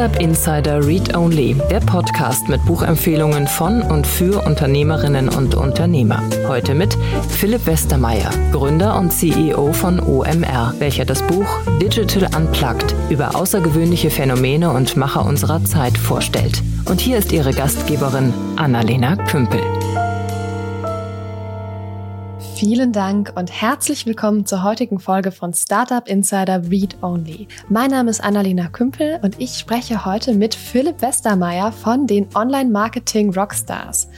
Startup Insider Read Only, der Podcast mit Buchempfehlungen von und für Unternehmerinnen und Unternehmer. Heute mit Philipp Westermeier, Gründer und CEO von OMR, welcher das Buch Digital Unplugged über außergewöhnliche Phänomene und Macher unserer Zeit vorstellt. Und hier ist ihre Gastgeberin Annalena Kümpel. Vielen Dank und herzlich willkommen zur heutigen Folge von Startup Insider Read Only. Mein Name ist Annalena Kümpel und ich spreche heute mit Philipp Westermeier von den Online Marketing Rockstars.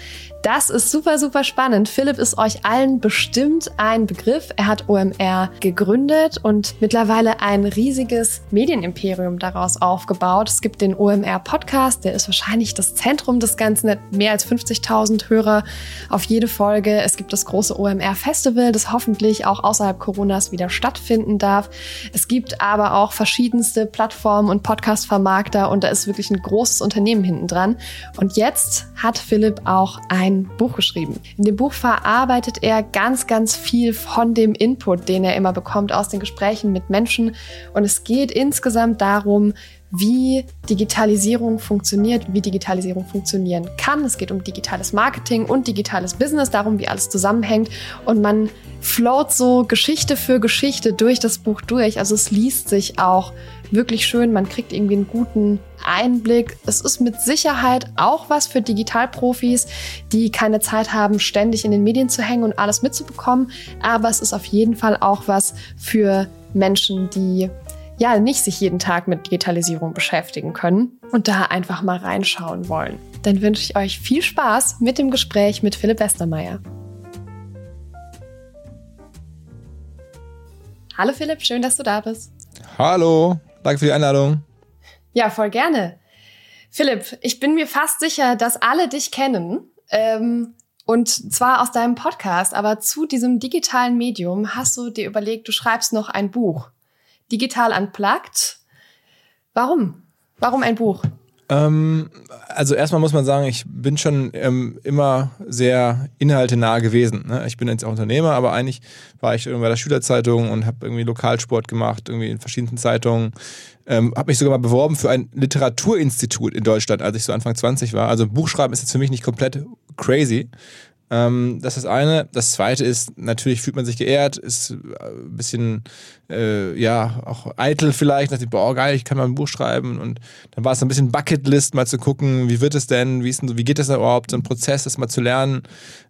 Das ist super, super spannend. Philipp ist euch allen bestimmt ein Begriff. Er hat OMR gegründet und mittlerweile ein riesiges Medienimperium daraus aufgebaut. Es gibt den OMR Podcast, der ist wahrscheinlich das Zentrum des Ganzen, hat mehr als 50.000 Hörer auf jede Folge. Es gibt das große OMR Festival, das hoffentlich auch außerhalb Coronas wieder stattfinden darf. Es gibt aber auch verschiedenste Plattformen und Podcast-Vermarkter und da ist wirklich ein großes Unternehmen hinten dran. Und jetzt hat Philipp auch ein ein Buch geschrieben. In dem Buch verarbeitet er ganz, ganz viel von dem Input, den er immer bekommt aus den Gesprächen mit Menschen. Und es geht insgesamt darum, wie Digitalisierung funktioniert, wie Digitalisierung funktionieren kann. Es geht um digitales Marketing und digitales Business, darum, wie alles zusammenhängt. Und man float so Geschichte für Geschichte durch das Buch durch. Also es liest sich auch wirklich schön. Man kriegt irgendwie einen guten Einblick. Es ist mit Sicherheit auch was für Digitalprofis, die keine Zeit haben, ständig in den Medien zu hängen und alles mitzubekommen. Aber es ist auf jeden Fall auch was für Menschen, die ja nicht sich jeden Tag mit Digitalisierung beschäftigen können und da einfach mal reinschauen wollen. Dann wünsche ich euch viel Spaß mit dem Gespräch mit Philipp Westermeier. Hallo Philipp, schön, dass du da bist. Hallo, danke für die Einladung. Ja, voll gerne. Philipp, ich bin mir fast sicher, dass alle dich kennen. Ähm, und zwar aus deinem Podcast, aber zu diesem digitalen Medium hast du dir überlegt, du schreibst noch ein Buch. Digital Unplugged. Warum? Warum ein Buch? Ähm, also erstmal muss man sagen, ich bin schon ähm, immer sehr inhaltenah gewesen. Ne? Ich bin jetzt auch Unternehmer, aber eigentlich war ich bei der Schülerzeitung und habe irgendwie Lokalsport gemacht, irgendwie in verschiedenen Zeitungen. Ähm, habe mich sogar mal beworben für ein Literaturinstitut in Deutschland, als ich so Anfang 20 war. Also Buchschreiben ist jetzt für mich nicht komplett crazy. Ähm, das ist das eine. Das zweite ist, natürlich fühlt man sich geehrt, ist äh, ein bisschen, äh, ja, auch eitel vielleicht. Dachte, boah, geil, ich kann mal ein Buch schreiben. Und dann war es ein bisschen Bucketlist, mal zu gucken, wie wird es denn, wie, ist denn, wie geht das überhaupt, so ein Prozess, das mal zu lernen.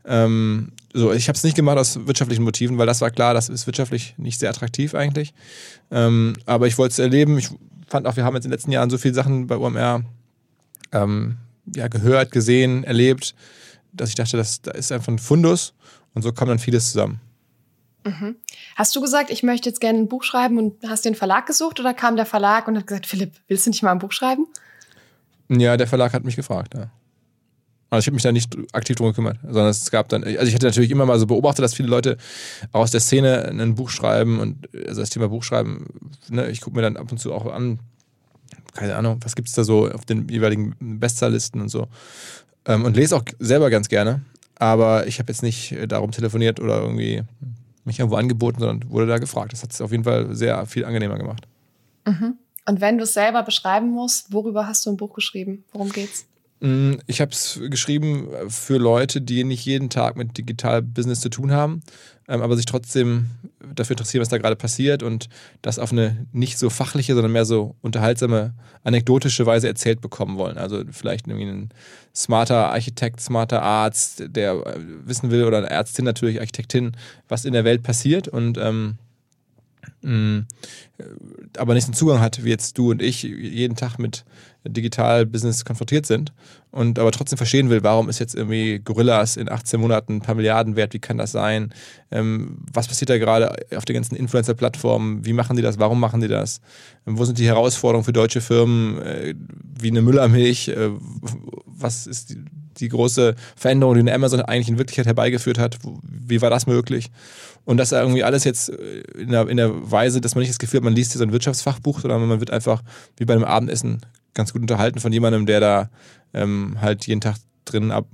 Ähm, so, ich habe es nicht gemacht aus wirtschaftlichen Motiven, weil das war klar, das ist wirtschaftlich nicht sehr attraktiv eigentlich. Ähm, aber ich wollte es erleben. Ich fand auch, wir haben jetzt in den letzten Jahren so viele Sachen bei UMR ähm, ja, gehört, gesehen, erlebt dass ich dachte, das, da ist einfach ein Fundus und so kam dann vieles zusammen. Mhm. Hast du gesagt, ich möchte jetzt gerne ein Buch schreiben und hast den Verlag gesucht oder kam der Verlag und hat gesagt, Philipp, willst du nicht mal ein Buch schreiben? Ja, der Verlag hat mich gefragt, ja. Also ich habe mich da nicht aktiv drum gekümmert, sondern es gab dann, also ich hatte natürlich immer mal so beobachtet, dass viele Leute aus der Szene ein Buch schreiben und also das Thema Buchschreiben, ne, ich gucke mir dann ab und zu auch an, keine Ahnung, was gibt es da so auf den jeweiligen Bestsellerlisten und so. Ähm, und lese auch selber ganz gerne. Aber ich habe jetzt nicht äh, darum telefoniert oder irgendwie mich irgendwo angeboten, sondern wurde da gefragt. Das hat es auf jeden Fall sehr viel angenehmer gemacht. Mhm. Und wenn du es selber beschreiben musst, worüber hast du ein Buch geschrieben? Worum geht's? Mm, ich habe es geschrieben für Leute, die nicht jeden Tag mit Digital-Business zu tun haben, ähm, aber sich trotzdem dafür interessieren, was da gerade passiert und das auf eine nicht so fachliche, sondern mehr so unterhaltsame, anekdotische Weise erzählt bekommen wollen. Also vielleicht irgendwie ein smarter Architekt, smarter Arzt, der äh, wissen will, oder eine Ärztin natürlich, Architektin, was in der Welt passiert und ähm, mm, aber nicht den Zugang hat, wie jetzt du und ich jeden Tag mit Digital-Business konfrontiert sind und aber trotzdem verstehen will, warum ist jetzt irgendwie Gorillas in 18 Monaten ein paar Milliarden wert, wie kann das sein? Ähm, was passiert da gerade auf den ganzen Influencer-Plattformen? Wie machen die das? Warum machen die das? Ähm, wo sind die Herausforderungen für deutsche Firmen äh, wie eine Müllermilch? Äh, was ist die, die, große Veränderung, die eine Amazon eigentlich in Wirklichkeit herbeigeführt hat? Wie war das möglich? Und das irgendwie alles jetzt äh, in der, in der Weise, dass man nicht das Gefühl hat, man liest hier so ein Wirtschaftsfachbuch, sondern man wird einfach wie bei einem Abendessen ganz gut unterhalten von jemandem, der da ähm, halt jeden Tag drin, ab,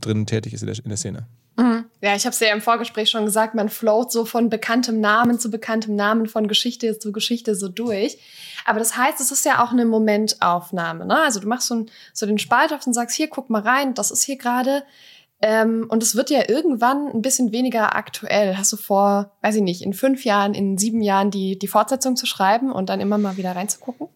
drin tätig ist in der, in der Szene. Mhm. Ja, ich habe es ja im Vorgespräch schon gesagt, man float so von bekanntem Namen zu bekanntem Namen, von Geschichte zu Geschichte so durch. Aber das heißt, es ist ja auch eine Momentaufnahme. Ne? Also du machst so, ein, so den Spalt auf und sagst, hier, guck mal rein, das ist hier gerade. Ähm, und es wird ja irgendwann ein bisschen weniger aktuell. Hast du vor, weiß ich nicht, in fünf Jahren, in sieben Jahren die, die Fortsetzung zu schreiben und dann immer mal wieder reinzugucken?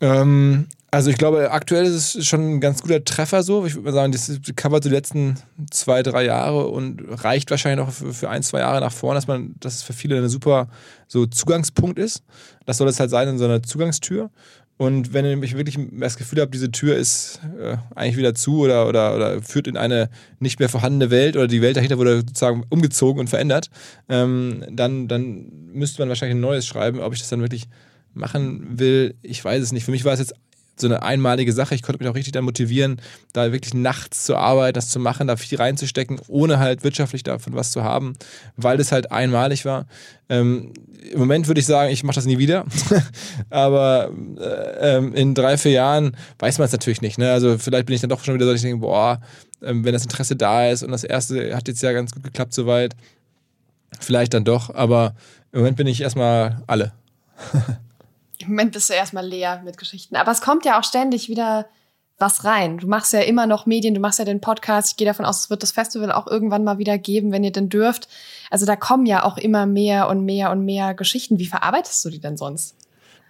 Ähm, also ich glaube, aktuell ist es schon ein ganz guter Treffer so. Ich würde mal sagen, das covert die letzten zwei, drei Jahre und reicht wahrscheinlich noch für, für ein, zwei Jahre nach vorne, dass man, dass es für viele ein super so Zugangspunkt ist. Das soll es halt sein in so einer Zugangstür. Und wenn ich wirklich das Gefühl habe, diese Tür ist äh, eigentlich wieder zu oder, oder, oder führt in eine nicht mehr vorhandene Welt oder die Welt dahinter wurde sozusagen umgezogen und verändert, ähm, dann, dann müsste man wahrscheinlich ein neues schreiben. Ob ich das dann wirklich machen will, ich weiß es nicht. Für mich war es jetzt so eine einmalige Sache. Ich konnte mich auch richtig dann motivieren, da wirklich nachts zu arbeiten, das zu machen, da viel reinzustecken, ohne halt wirtschaftlich davon was zu haben, weil es halt einmalig war. Ähm, Im Moment würde ich sagen, ich mache das nie wieder. Aber äh, ähm, in drei, vier Jahren weiß man es natürlich nicht. Ne? Also vielleicht bin ich dann doch schon wieder so, dass ich denke, boah, ähm, wenn das Interesse da ist und das erste hat jetzt ja ganz gut geklappt soweit, vielleicht dann doch. Aber im Moment bin ich erstmal alle. Im Moment bist du erstmal leer mit Geschichten. Aber es kommt ja auch ständig wieder was rein. Du machst ja immer noch Medien, du machst ja den Podcast. Ich gehe davon aus, es wird das Festival auch irgendwann mal wieder geben, wenn ihr denn dürft. Also da kommen ja auch immer mehr und mehr und mehr Geschichten. Wie verarbeitest du die denn sonst?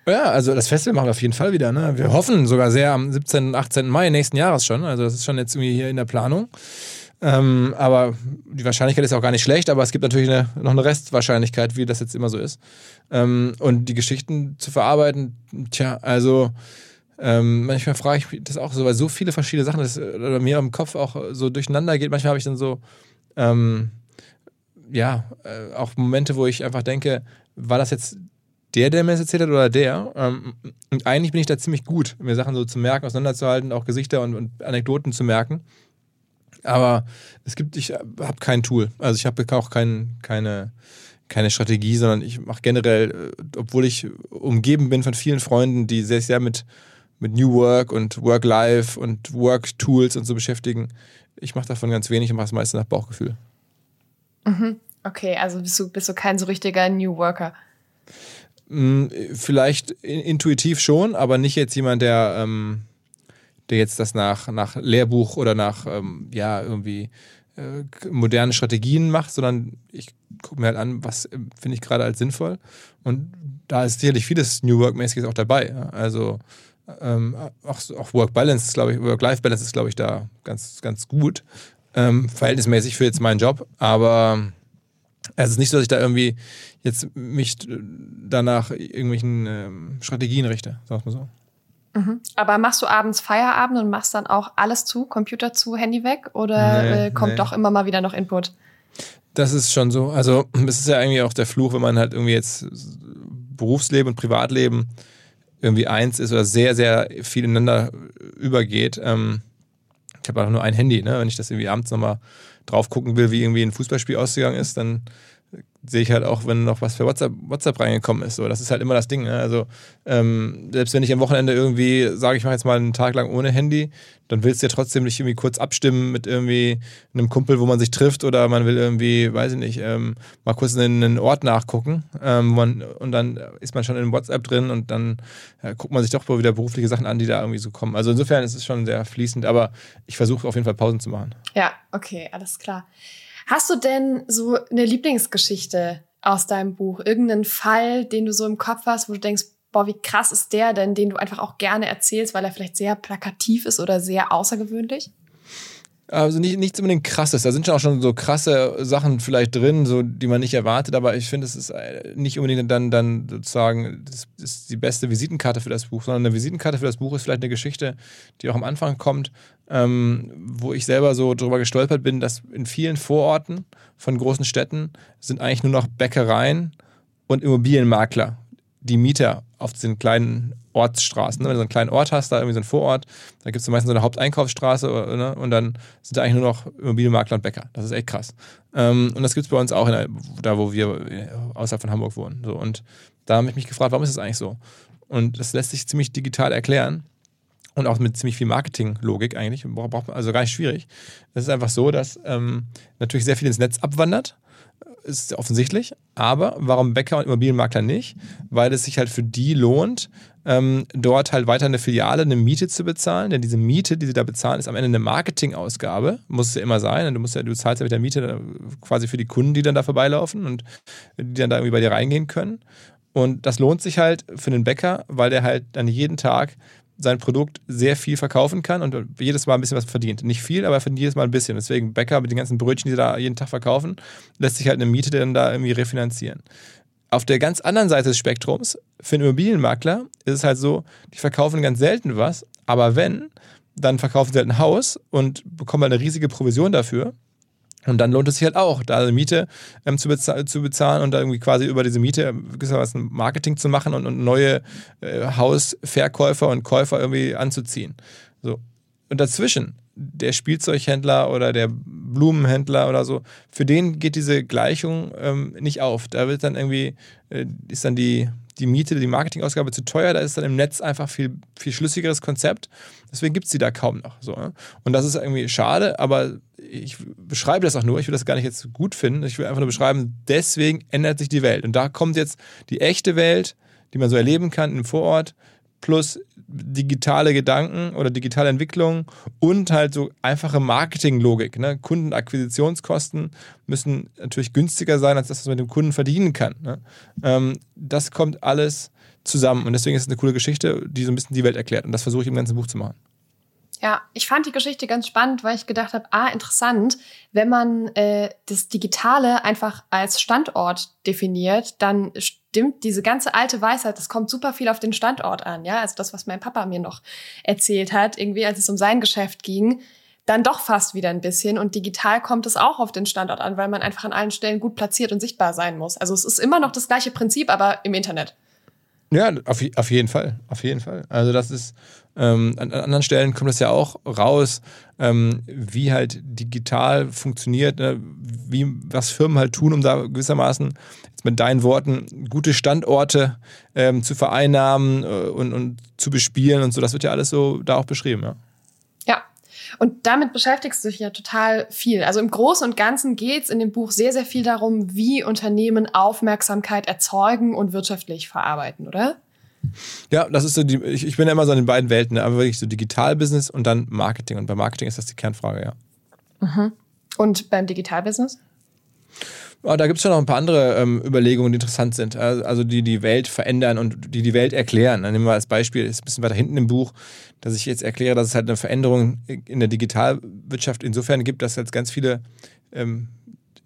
Ja, also das Festival machen wir auf jeden Fall wieder. Ne? Wir hoffen sogar sehr am 17. und 18. Mai nächsten Jahres schon. Also das ist schon jetzt irgendwie hier in der Planung. Ähm, aber die Wahrscheinlichkeit ist auch gar nicht schlecht, aber es gibt natürlich eine, noch eine Restwahrscheinlichkeit, wie das jetzt immer so ist. Ähm, und die Geschichten zu verarbeiten, tja, also ähm, manchmal frage ich mich das auch so, weil so viele verschiedene Sachen das, oder mir im Kopf auch so durcheinander geht. Manchmal habe ich dann so, ähm, ja, äh, auch Momente, wo ich einfach denke, war das jetzt der, der mir das erzählt hat oder der? Ähm, und eigentlich bin ich da ziemlich gut, mir Sachen so zu merken, auseinanderzuhalten, auch Gesichter und, und Anekdoten zu merken. Aber es gibt, ich habe kein Tool. Also ich habe auch kein, keine, keine Strategie, sondern ich mache generell, äh, obwohl ich umgeben bin von vielen Freunden, die sehr, sehr mit, mit New Work und Work-Life und Work-Tools und so beschäftigen, ich mache davon ganz wenig und mache es meistens nach Bauchgefühl. Mhm. Okay, also bist du, bist du kein so richtiger New Worker. Hm, vielleicht intuitiv schon, aber nicht jetzt jemand, der ähm, der jetzt das nach, nach Lehrbuch oder nach, ähm, ja, irgendwie äh, modernen Strategien macht, sondern ich gucke mir halt an, was äh, finde ich gerade als sinnvoll. Und da ist sicherlich vieles New Work-mäßiges auch dabei. Ja? Also ähm, auch, auch Work-Balance, glaube ich, Work-Life-Balance ist, glaube ich, da ganz, ganz gut. Ähm, verhältnismäßig für jetzt meinen Job. Aber es ist nicht so, dass ich da irgendwie jetzt mich danach irgendwelchen ähm, Strategien richte, wir mal so. Mhm. Aber machst du abends Feierabend und machst dann auch alles zu, Computer zu, Handy weg oder nee, äh, kommt nee. doch immer mal wieder noch Input? Das ist schon so. Also, es ist ja eigentlich auch der Fluch, wenn man halt irgendwie jetzt Berufsleben und Privatleben irgendwie eins ist oder sehr, sehr viel ineinander übergeht. Ähm, ich habe auch nur ein Handy, ne? Wenn ich das irgendwie abends nochmal drauf gucken will, wie irgendwie ein Fußballspiel ausgegangen ist, dann sehe ich halt auch, wenn noch was für WhatsApp, WhatsApp reingekommen ist. So, das ist halt immer das Ding. Ne? Also ähm, selbst wenn ich am Wochenende irgendwie sage, ich mache jetzt mal einen Tag lang ohne Handy, dann willst du ja trotzdem nicht irgendwie kurz abstimmen mit irgendwie einem Kumpel, wo man sich trifft oder man will irgendwie, weiß ich nicht, ähm, mal kurz einen, einen Ort nachgucken ähm, man, und dann ist man schon in WhatsApp drin und dann ja, guckt man sich doch wieder berufliche Sachen an, die da irgendwie so kommen. Also insofern ist es schon sehr fließend, aber ich versuche auf jeden Fall Pausen zu machen. Ja, okay, alles klar. Hast du denn so eine Lieblingsgeschichte aus deinem Buch? Irgendeinen Fall, den du so im Kopf hast, wo du denkst, boah, wie krass ist der denn, den du einfach auch gerne erzählst, weil er vielleicht sehr plakativ ist oder sehr außergewöhnlich? Also nicht, nichts unbedingt krasses. Da sind schon auch schon so krasse Sachen vielleicht drin, so, die man nicht erwartet, aber ich finde, es ist äh, nicht unbedingt dann, dann sozusagen das ist die beste Visitenkarte für das Buch, sondern eine Visitenkarte für das Buch ist vielleicht eine Geschichte, die auch am Anfang kommt, ähm, wo ich selber so drüber gestolpert bin, dass in vielen Vororten von großen Städten sind eigentlich nur noch Bäckereien und Immobilienmakler, die Mieter auf diesen kleinen Ortsstraßen. Ne? Wenn du so einen kleinen Ort hast, da irgendwie so einen Vorort, da gibt es meistens so eine Haupteinkaufsstraße ne? und dann sind da eigentlich nur noch Immobilienmakler und Bäcker. Das ist echt krass. Ähm, und das gibt es bei uns auch, der, da wo wir äh, außerhalb von Hamburg wohnen. So, und da habe ich mich gefragt, warum ist das eigentlich so? Und das lässt sich ziemlich digital erklären. Und auch mit ziemlich viel Marketinglogik eigentlich. Braucht man also gar nicht schwierig. Es ist einfach so, dass ähm, natürlich sehr viel ins Netz abwandert. Ist offensichtlich. Aber warum Bäcker und Immobilienmakler nicht? Weil es sich halt für die lohnt, ähm, dort halt weiter eine Filiale, eine Miete zu bezahlen. Denn diese Miete, die sie da bezahlen, ist am Ende eine Marketingausgabe. Muss es ja immer sein. Du, musst ja, du zahlst ja mit der Miete äh, quasi für die Kunden, die dann da vorbeilaufen und die dann da irgendwie bei dir reingehen können. Und das lohnt sich halt für einen Bäcker, weil der halt dann jeden Tag sein Produkt sehr viel verkaufen kann und jedes Mal ein bisschen was verdient. Nicht viel, aber er verdient jedes Mal ein bisschen. Deswegen Bäcker mit den ganzen Brötchen, die sie da jeden Tag verkaufen, lässt sich halt eine Miete dann da irgendwie refinanzieren. Auf der ganz anderen Seite des Spektrums, für einen Immobilienmakler ist es halt so, die verkaufen ganz selten was, aber wenn, dann verkaufen sie halt ein Haus und bekommen halt eine riesige Provision dafür. Und dann lohnt es sich halt auch, da eine Miete ähm, zu, bezahl zu, bezahlen und da irgendwie quasi über diese Miete gewissermaßen Marketing zu machen und, und neue äh, Hausverkäufer und Käufer irgendwie anzuziehen. So. Und dazwischen, der Spielzeughändler oder der Blumenhändler oder so, für den geht diese Gleichung ähm, nicht auf. Da wird dann irgendwie, äh, ist dann die, die Miete, die Marketingausgabe zu teuer, da ist dann im Netz einfach viel, viel schlüssigeres Konzept. Deswegen gibt es die da kaum noch. So, ne? Und das ist irgendwie schade, aber ich beschreibe das auch nur, ich will das gar nicht jetzt gut finden, ich will einfach nur beschreiben, deswegen ändert sich die Welt. Und da kommt jetzt die echte Welt, die man so erleben kann im Vorort, plus digitale Gedanken oder digitale Entwicklung und halt so einfache Marketinglogik. Ne? Kundenakquisitionskosten müssen natürlich günstiger sein, als das, was man dem Kunden verdienen kann. Ne? Ähm, das kommt alles zusammen und deswegen ist es eine coole Geschichte, die so ein bisschen die Welt erklärt. Und das versuche ich im ganzen Buch zu machen. Ja, ich fand die Geschichte ganz spannend, weil ich gedacht habe, ah, interessant, wenn man äh, das Digitale einfach als Standort definiert, dann stimmt diese ganze alte Weisheit, das kommt super viel auf den Standort an, ja. Also das, was mein Papa mir noch erzählt hat, irgendwie, als es um sein Geschäft ging, dann doch fast wieder ein bisschen. Und digital kommt es auch auf den Standort an, weil man einfach an allen Stellen gut platziert und sichtbar sein muss. Also es ist immer noch das gleiche Prinzip, aber im Internet. Ja, auf, auf jeden Fall. Auf jeden Fall. Also das ist, ähm, an, an, anderen Stellen kommt das ja auch raus, ähm, wie halt digital funktioniert, ne? wie, was Firmen halt tun, um da gewissermaßen, jetzt mit deinen Worten, gute Standorte ähm, zu vereinnahmen äh, und, und zu bespielen und so. Das wird ja alles so da auch beschrieben, ja. Und damit beschäftigst du dich ja total viel. Also im Großen und Ganzen geht es in dem Buch sehr, sehr viel darum, wie Unternehmen Aufmerksamkeit erzeugen und wirtschaftlich verarbeiten, oder? Ja, das ist so die, ich, ich bin ja immer so in den beiden Welten, ne? aber wirklich so Digitalbusiness und dann Marketing. Und bei Marketing ist das die Kernfrage, ja. Mhm. Und beim Digitalbusiness? Oh, da gibt es schon noch ein paar andere ähm, Überlegungen, die interessant sind. Also die die Welt verändern und die die Welt erklären. Dann nehmen wir als Beispiel, ist ein bisschen weiter hinten im Buch, dass ich jetzt erkläre, dass es halt eine Veränderung in der Digitalwirtschaft insofern gibt, dass jetzt ganz viele ähm,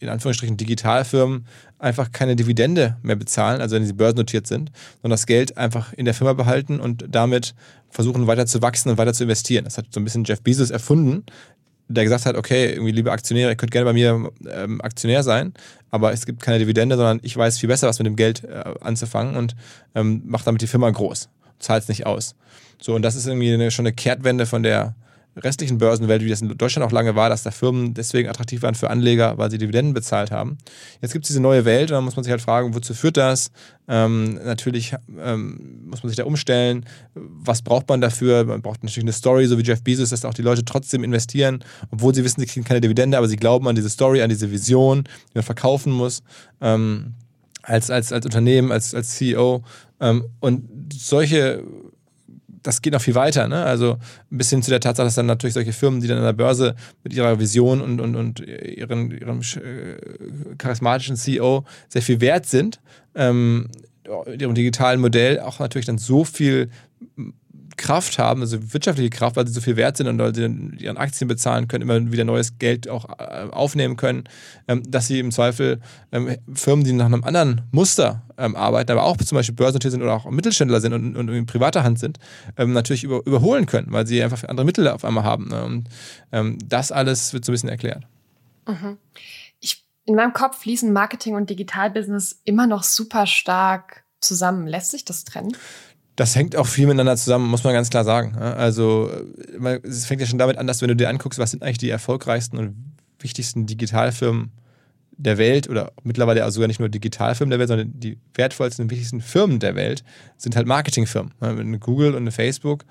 in Anführungsstrichen Digitalfirmen einfach keine Dividende mehr bezahlen, also wenn sie börsennotiert sind, sondern das Geld einfach in der Firma behalten und damit versuchen weiter zu wachsen und weiter zu investieren. Das hat so ein bisschen Jeff Bezos erfunden, der gesagt hat, okay, irgendwie liebe Aktionäre, ihr könnt gerne bei mir ähm, Aktionär sein, aber es gibt keine Dividende, sondern ich weiß viel besser, was mit dem Geld äh, anzufangen und ähm, mache damit die Firma groß, zahlt es nicht aus. So, und das ist irgendwie eine, schon eine Kehrtwende von der restlichen Börsenwelt, wie das in Deutschland auch lange war, dass da Firmen deswegen attraktiv waren für Anleger, weil sie Dividenden bezahlt haben. Jetzt gibt es diese neue Welt und dann muss man sich halt fragen, wozu führt das? Ähm, natürlich ähm, muss man sich da umstellen. Was braucht man dafür? Man braucht natürlich eine Story, so wie Jeff Bezos, dass auch die Leute trotzdem investieren, obwohl sie wissen, sie kriegen keine Dividende, aber sie glauben an diese Story, an diese Vision, die man verkaufen muss. Ähm, als, als, als Unternehmen, als, als CEO. Ähm, und solche das geht noch viel weiter. Ne? Also ein bisschen zu der Tatsache, dass dann natürlich solche Firmen, die dann an der Börse mit ihrer Vision und, und, und ihren, ihrem äh, charismatischen CEO sehr viel wert sind, ähm, ihrem digitalen Modell auch natürlich dann so viel Kraft haben, also wirtschaftliche Kraft, weil sie so viel wert sind und weil sie ihren Aktien bezahlen können, immer wieder neues Geld auch äh, aufnehmen können, ähm, dass sie im Zweifel ähm, Firmen, die nach einem anderen Muster ähm, arbeiten, aber auch zum Beispiel börsennotiert sind oder auch Mittelständler sind und, in privater Hand sind, natürlich über, überholen können, weil sie einfach andere Mittel auf einmal haben. Ne? Und das alles wird so ein bisschen erklärt. Mhm. In meinem Kopf fließen Marketing und Digitalbusiness immer noch super stark zusammen. Lässt sich das trennen? Das hängt auch viel miteinander zusammen, muss man ganz klar sagen. Also es fängt ja schon damit an, dass wenn du dir anguckst, was sind eigentlich die erfolgreichsten und wichtigsten Digitalfirmen der Welt oder mittlerweile also sogar nicht nur Digitalfirmen der Welt, sondern die wertvollsten und wichtigsten Firmen der Welt sind halt Marketingfirmen. Eine Google und eine Facebook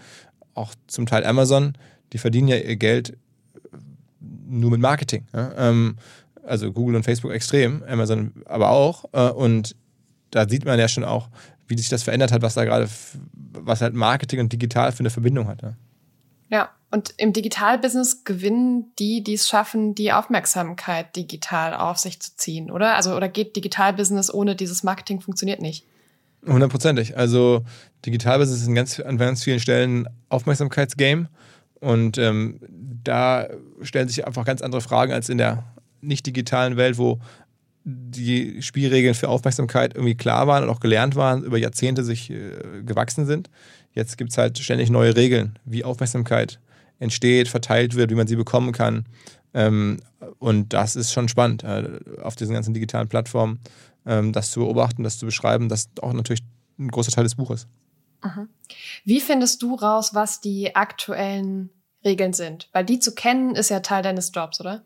auch zum Teil Amazon, die verdienen ja ihr Geld nur mit Marketing. Ähm, also Google und Facebook extrem, Amazon aber auch. Äh, und da sieht man ja schon auch, wie sich das verändert hat, was da gerade, was halt Marketing und digital für eine Verbindung hat. Ja, ja. und im Digitalbusiness gewinnen die, die es schaffen, die Aufmerksamkeit digital auf sich zu ziehen, oder? Also, oder geht Digitalbusiness ohne dieses Marketing funktioniert nicht? Hundertprozentig. Also Digitalbusiness ist in ganz, an ganz vielen Stellen Aufmerksamkeitsgame. Und ähm, da stellen sich einfach ganz andere Fragen als in der nicht digitalen Welt, wo die Spielregeln für Aufmerksamkeit irgendwie klar waren und auch gelernt waren, über Jahrzehnte sich äh, gewachsen sind. Jetzt gibt es halt ständig neue Regeln, wie Aufmerksamkeit entsteht, verteilt wird, wie man sie bekommen kann. Ähm, und das ist schon spannend, äh, auf diesen ganzen digitalen Plattformen ähm, das zu beobachten, das zu beschreiben, das auch natürlich ein großer Teil des Buches. Mhm. Wie findest du raus, was die aktuellen Regeln sind? Weil die zu kennen, ist ja Teil deines Jobs, oder?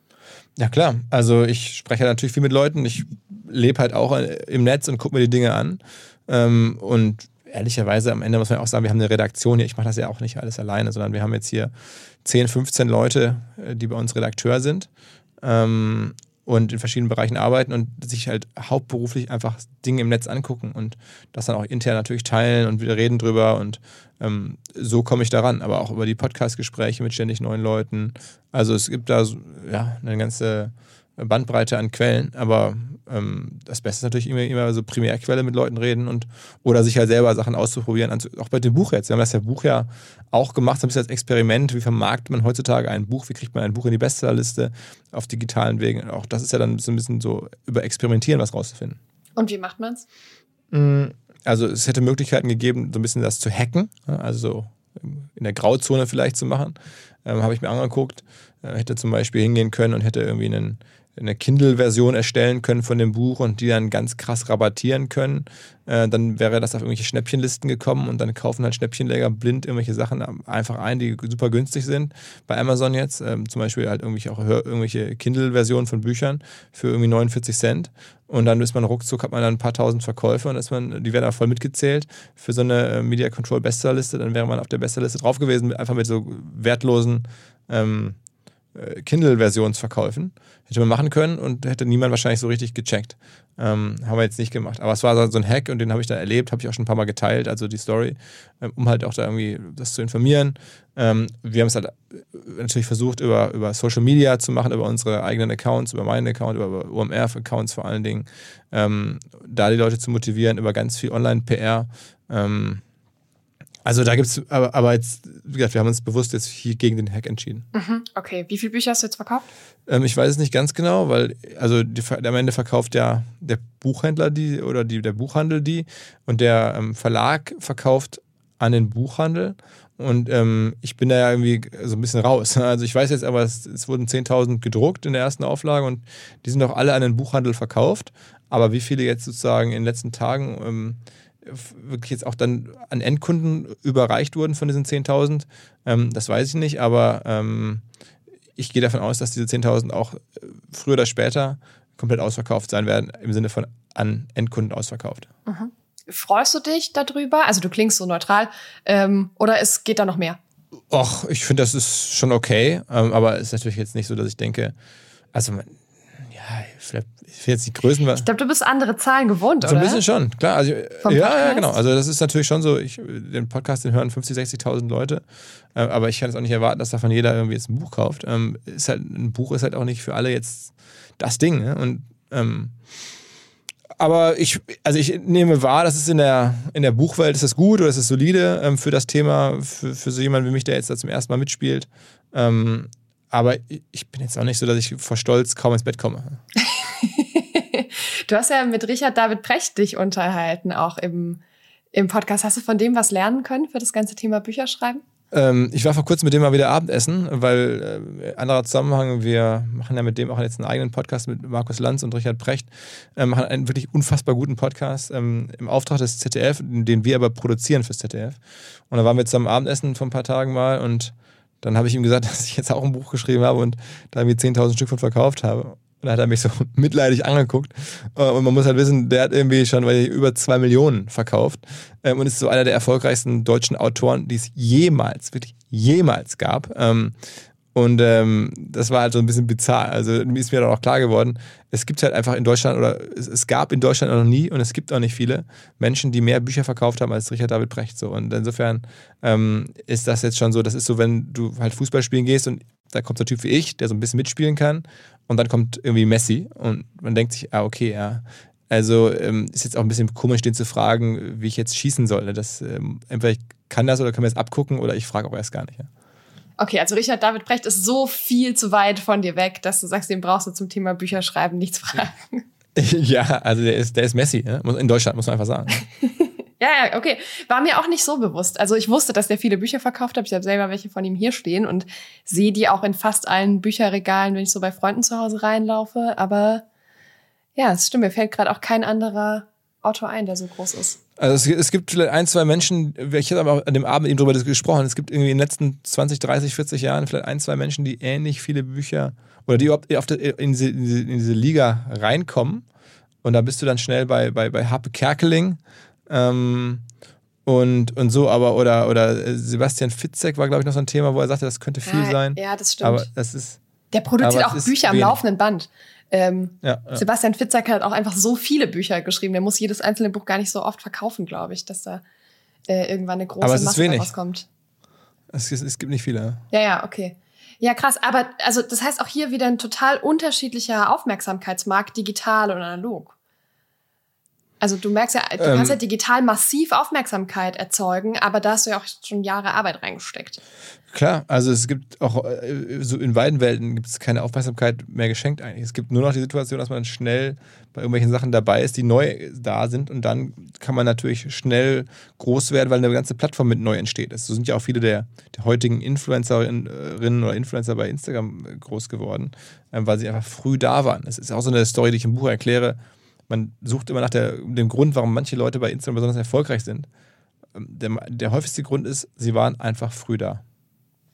Ja, klar. Also ich spreche natürlich viel mit Leuten. Ich lebe halt auch im Netz und gucke mir die Dinge an. Ähm, und ehrlicherweise am Ende muss man auch sagen, wir haben eine Redaktion hier. Ich mache das ja auch nicht alles alleine, sondern wir haben jetzt hier 10, 15 Leute, äh, die bei uns Redakteur sind. Und in verschiedenen Bereichen arbeiten und sich halt hauptberuflich einfach Dinge im Netz angucken und das dann auch intern natürlich teilen und wieder reden drüber und ähm, so komme ich daran, aber auch über die Podcast-Gespräche mit ständig neuen Leuten. Also es gibt da ja eine ganze Bandbreite an Quellen, aber ähm, das Beste ist natürlich immer, immer so Primärquelle mit Leuten reden und oder sich halt selber Sachen auszuprobieren. Also auch bei dem Buch jetzt. Wir haben das ja Buch ja auch gemacht, so ein bisschen als Experiment. Wie vermarktet man heutzutage ein Buch? Wie kriegt man ein Buch in die Bestsellerliste auf digitalen Wegen? Auch das ist ja dann so ein bisschen so über Experimentieren was rauszufinden. Und wie macht man es? Mm, also es hätte Möglichkeiten gegeben, so ein bisschen das zu hacken, also in der Grauzone vielleicht zu machen. Ähm, Habe ich mir angeguckt. Äh, hätte zum Beispiel hingehen können und hätte irgendwie einen eine Kindle-Version erstellen können von dem Buch und die dann ganz krass rabattieren können, äh, dann wäre das auf irgendwelche Schnäppchenlisten gekommen und dann kaufen halt Schnäppchenleger blind irgendwelche Sachen einfach ein, die super günstig sind. Bei Amazon jetzt ähm, zum Beispiel halt irgendwelche, auch irgendwelche Kindle-Versionen von Büchern für irgendwie 49 Cent und dann ist man ruckzuck, hat man dann ein paar tausend Verkäufe und ist man, die werden da voll mitgezählt für so eine äh, Media Control Bestsellerliste, dann wäre man auf der Bestsellerliste drauf gewesen, einfach mit so wertlosen ähm, äh, Kindle-Versionsverkäufen. Hätte man machen können und hätte niemand wahrscheinlich so richtig gecheckt. Ähm, haben wir jetzt nicht gemacht. Aber es war so ein Hack und den habe ich da erlebt, habe ich auch schon ein paar Mal geteilt, also die Story, ähm, um halt auch da irgendwie das zu informieren. Ähm, wir haben es halt äh, natürlich versucht, über, über Social Media zu machen, über unsere eigenen Accounts, über meinen Account, über OMR-Accounts vor allen Dingen. Ähm, da die Leute zu motivieren, über ganz viel Online-PR. Ähm, also da gibt es, aber, aber jetzt, wie gesagt, wir haben uns bewusst jetzt hier gegen den Hack entschieden. Mhm, okay, wie viele Bücher hast du jetzt verkauft? Ähm, ich weiß es nicht ganz genau, weil also die, am Ende verkauft ja der Buchhändler die oder die, der Buchhandel die und der ähm, Verlag verkauft an den Buchhandel. Und ähm, ich bin da ja irgendwie so ein bisschen raus. Also ich weiß jetzt aber, es, es wurden 10.000 gedruckt in der ersten Auflage und die sind auch alle an den Buchhandel verkauft. Aber wie viele jetzt sozusagen in den letzten Tagen ähm, wirklich jetzt auch dann an Endkunden überreicht wurden von diesen 10.000. Ähm, das weiß ich nicht, aber ähm, ich gehe davon aus, dass diese 10.000 auch äh, früher oder später komplett ausverkauft sein werden, im Sinne von an Endkunden ausverkauft. Mhm. Freust du dich darüber? Also du klingst so neutral. Ähm, oder es geht da noch mehr? Och, ich finde, das ist schon okay. Ähm, aber es ist natürlich jetzt nicht so, dass ich denke, also ja, vielleicht, ich will jetzt die Größen. Ich glaube, du bist andere Zahlen gewohnt, so oder? ein bisschen schon, klar. Also, ja, ja, genau. Also das ist natürlich schon so, ich, den Podcast, den hören 50, 60.000 Leute, äh, aber ich kann es auch nicht erwarten, dass davon jeder irgendwie jetzt ein Buch kauft. Ähm, ist halt, ein Buch ist halt auch nicht für alle jetzt das Ding. Ne? Und ähm, aber ich, also ich nehme wahr, dass es in der, in der Buchwelt ist das gut oder ist es solide ähm, für das Thema, für, für so jemanden wie mich, der jetzt da zum ersten Mal mitspielt. Ähm, aber ich bin jetzt auch nicht so, dass ich vor Stolz kaum ins Bett komme. du hast ja mit Richard David Precht dich unterhalten, auch im, im Podcast. Hast du von dem was lernen können für das ganze Thema Bücherschreiben? Ähm, ich war vor kurzem mit dem mal wieder Abendessen, weil äh, anderer Zusammenhang, wir machen ja mit dem auch jetzt einen eigenen Podcast mit Markus Lanz und Richard Precht, äh, machen einen wirklich unfassbar guten Podcast ähm, im Auftrag des ZDF, den wir aber produzieren fürs ZDF. Und da waren wir zusammen Abendessen vor ein paar Tagen mal und dann habe ich ihm gesagt, dass ich jetzt auch ein Buch geschrieben habe und da irgendwie 10.000 Stück von verkauft habe. Und da hat er mich so mitleidig angeguckt. Äh, und man muss halt wissen, der hat irgendwie schon über zwei Millionen verkauft ähm, und ist so einer der erfolgreichsten deutschen Autoren, die es jemals, wirklich jemals gab. Und ähm, das war halt so ein bisschen bizarr. Also mir ist mir dann auch klar geworden, es gibt halt einfach in Deutschland oder es, es, gab in Deutschland noch nie und es gibt auch nicht viele Menschen, die mehr Bücher verkauft haben als Richard David Brecht. So. Und insofern ähm, ist das jetzt schon so, das ist so, wenn du halt Fußball spielen gehst und da kommt so ein Typ wie ich, der so ein bisschen mitspielen kann und dann kommt irgendwie Messi und man denkt sich, ah, okay, ja. Also ähm, ist jetzt auch ein bisschen komisch, den zu fragen, wie ich jetzt schießen soll. Das, ähm, entweder ich kann das oder kann mir das abgucken oder ich frage auch erst gar nicht. Ja. Okay, also Richard David Brecht ist so viel zu weit von dir weg, dass du sagst, den brauchst du zum Thema Bücherschreiben nichts fragen. Ja, also der ist, der ist Messi, ja? in Deutschland, muss man einfach sagen. ja, ja, okay. War mir auch nicht so bewusst. Also ich wusste, dass der viele Bücher verkauft hat. Ich habe selber welche von ihm hier stehen und sehe die auch in fast allen Bücherregalen, wenn ich so bei Freunden zu Hause reinlaufe. Aber ja, es stimmt, mir fällt gerade auch kein anderer Autor ein, der so groß ist. Also es, es, gibt vielleicht ein, zwei Menschen, ich habe aber an dem Abend eben darüber gesprochen, es gibt irgendwie in den letzten 20, 30, 40 Jahren vielleicht ein, zwei Menschen, die ähnlich viele Bücher oder die überhaupt in diese, in diese, in diese Liga reinkommen. Und da bist du dann schnell bei, bei, bei Harpe Kerkeling ähm, und, und so, aber oder, oder Sebastian Fitzek war, glaube ich, noch so ein Thema, wo er sagte, das könnte viel ja, sein. Ja, das stimmt. Aber das ist. Der produziert auch Bücher am laufenden Band. Ähm, ja, ja. Sebastian Fitzek hat auch einfach so viele Bücher geschrieben. Der muss jedes einzelne Buch gar nicht so oft verkaufen, glaube ich, dass da äh, irgendwann eine große Aber es Masse ist wenig. rauskommt. Es, es, gibt nicht viele. Ja, ja, okay. Ja, krass. Aber also das heißt auch hier wieder ein total unterschiedlicher Aufmerksamkeitsmarkt, digital und analog. Also du merkst ja, du ähm, kannst ja digital massiv Aufmerksamkeit erzeugen, aber da hast du ja auch schon Jahre Arbeit reingesteckt. Klar, also es gibt auch, äh, so in beiden Welten gibt es keine Aufmerksamkeit mehr geschenkt eigentlich. Es gibt nur noch die Situation, dass man schnell bei irgendwelchen Sachen dabei ist, die neu da sind und dann kann man natürlich schnell groß werden, weil eine ganze Plattform mit neu entsteht. So sind ja auch viele der, der heutigen Influencerinnen oder Influencer bei Instagram groß geworden, ähm, weil sie einfach früh da waren. Das ist auch so eine Story, die ich im Buch erkläre man sucht immer nach der, dem Grund, warum manche Leute bei Instagram besonders erfolgreich sind. Ähm, der, der häufigste Grund ist, sie waren einfach früh da.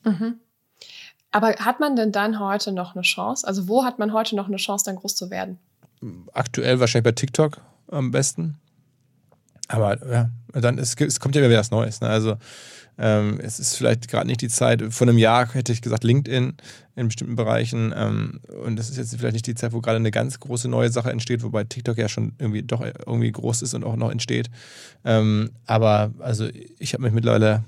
Mhm. Aber hat man denn dann heute noch eine Chance? Also wo hat man heute noch eine Chance, dann groß zu werden? Aktuell wahrscheinlich bei TikTok am besten. Aber ja, dann es, es kommt ja wieder was Neues. Ne? Also ähm, es ist vielleicht gerade nicht die Zeit. Vor einem Jahr hätte ich gesagt LinkedIn in bestimmten Bereichen. Ähm, und das ist jetzt vielleicht nicht die Zeit, wo gerade eine ganz große neue Sache entsteht, wobei TikTok ja schon irgendwie doch irgendwie groß ist und auch noch entsteht. Ähm, aber also ich habe mich mittlerweile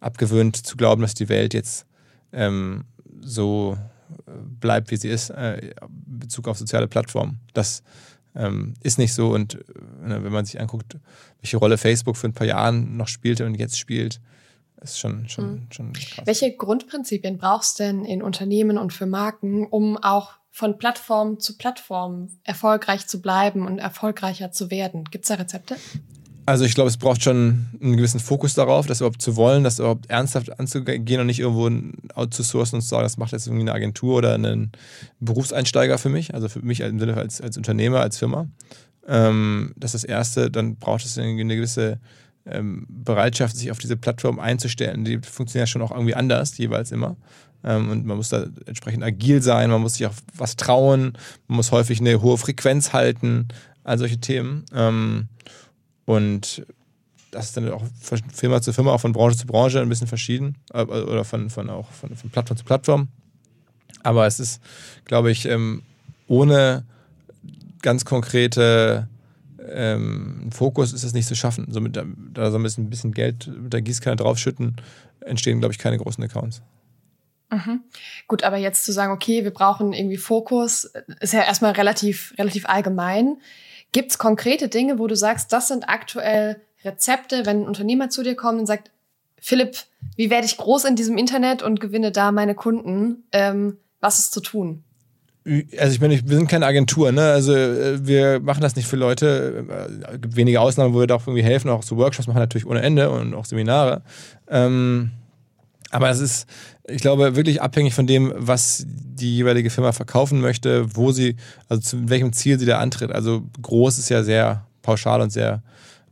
abgewöhnt zu glauben, dass die Welt jetzt ähm, so äh, bleibt, wie sie ist, äh, in Bezug auf soziale Plattformen. Das ähm, ist nicht so. Und äh, wenn man sich anguckt, welche Rolle Facebook für ein paar Jahren noch spielte und jetzt spielt, ist schon, schon, mhm. schon krass. Welche Grundprinzipien brauchst du denn in Unternehmen und für Marken, um auch von Plattform zu Plattform erfolgreich zu bleiben und erfolgreicher zu werden? Gibt es da Rezepte? Also ich glaube, es braucht schon einen gewissen Fokus darauf, das überhaupt zu wollen, das überhaupt ernsthaft anzugehen und nicht irgendwo outzusourcen und zu sagen, das macht jetzt irgendwie eine Agentur oder einen Berufseinsteiger für mich, also für mich im Sinne als, als Unternehmer, als Firma. Ähm, das ist das Erste. Dann braucht es eine gewisse ähm, Bereitschaft, sich auf diese Plattform einzustellen. Die funktionieren ja schon auch irgendwie anders, jeweils immer. Ähm, und man muss da entsprechend agil sein, man muss sich auch was trauen, man muss häufig eine hohe Frequenz halten, all solche Themen. Ähm, und das ist dann auch von Firma zu Firma, auch von Branche zu Branche ein bisschen verschieden. Äh, oder von, von auch von, von Plattform zu Plattform. Aber es ist, glaube ich, ähm, ohne ganz konkrete ähm, Fokus ist es nicht zu schaffen. So mit, da so ein bisschen Geld mit der Gießkanne draufschütten, entstehen, glaube ich, keine großen Accounts. Mhm. Gut, aber jetzt zu sagen, okay, wir brauchen irgendwie Fokus, ist ja erstmal relativ, relativ allgemein. Gibt es konkrete Dinge, wo du sagst, das sind aktuell Rezepte, wenn ein Unternehmer zu dir kommt und sagt, Philipp, wie werde ich groß in diesem Internet und gewinne da meine Kunden? Ähm, was ist zu tun? Also ich meine, wir sind keine Agentur, ne? Also äh, wir machen das nicht für Leute. Es gibt wenige Ausnahmen, wo wir da auch irgendwie helfen. Auch so Workshops machen natürlich ohne Ende und auch Seminare. Ähm, aber es ist, ich glaube, wirklich abhängig von dem, was die jeweilige Firma verkaufen möchte, wo sie, also zu welchem Ziel sie da antritt. Also groß ist ja sehr pauschal und sehr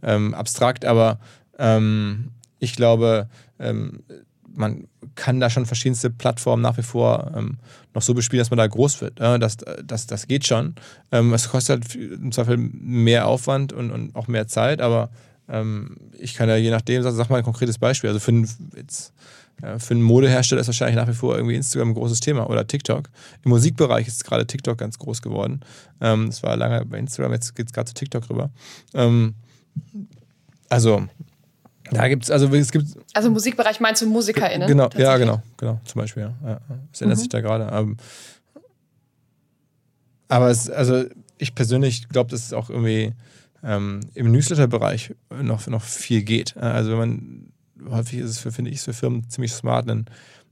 ähm, abstrakt, aber ähm, ich glaube, ähm, man kann da schon verschiedenste Plattformen nach wie vor ähm, noch so bespielen, dass man da groß wird. Äh, das, das, das geht schon. Ähm, es kostet halt im Zweifel mehr Aufwand und, und auch mehr Zeit, aber ähm, ich kann ja je nachdem, sag, sag mal ein konkretes Beispiel. Also für, jetzt, ja, für einen Modehersteller ist wahrscheinlich nach wie vor irgendwie Instagram ein großes Thema oder TikTok. Im Musikbereich ist gerade TikTok ganz groß geworden. Ähm, das war lange bei Instagram, jetzt geht es gerade zu TikTok rüber. Ähm, also da gibt es, also es gibt. Also Musikbereich meinst du MusikerInnen? Genau, ja, genau, genau, zum Beispiel, ja. ja. Das ändert mhm. sich da gerade. Aber, aber es, also ich persönlich glaube, dass es auch irgendwie ähm, im Newsletter-Bereich noch, noch viel geht. Also wenn man, häufig ist es, für, finde ich, für Firmen ziemlich smart, einen,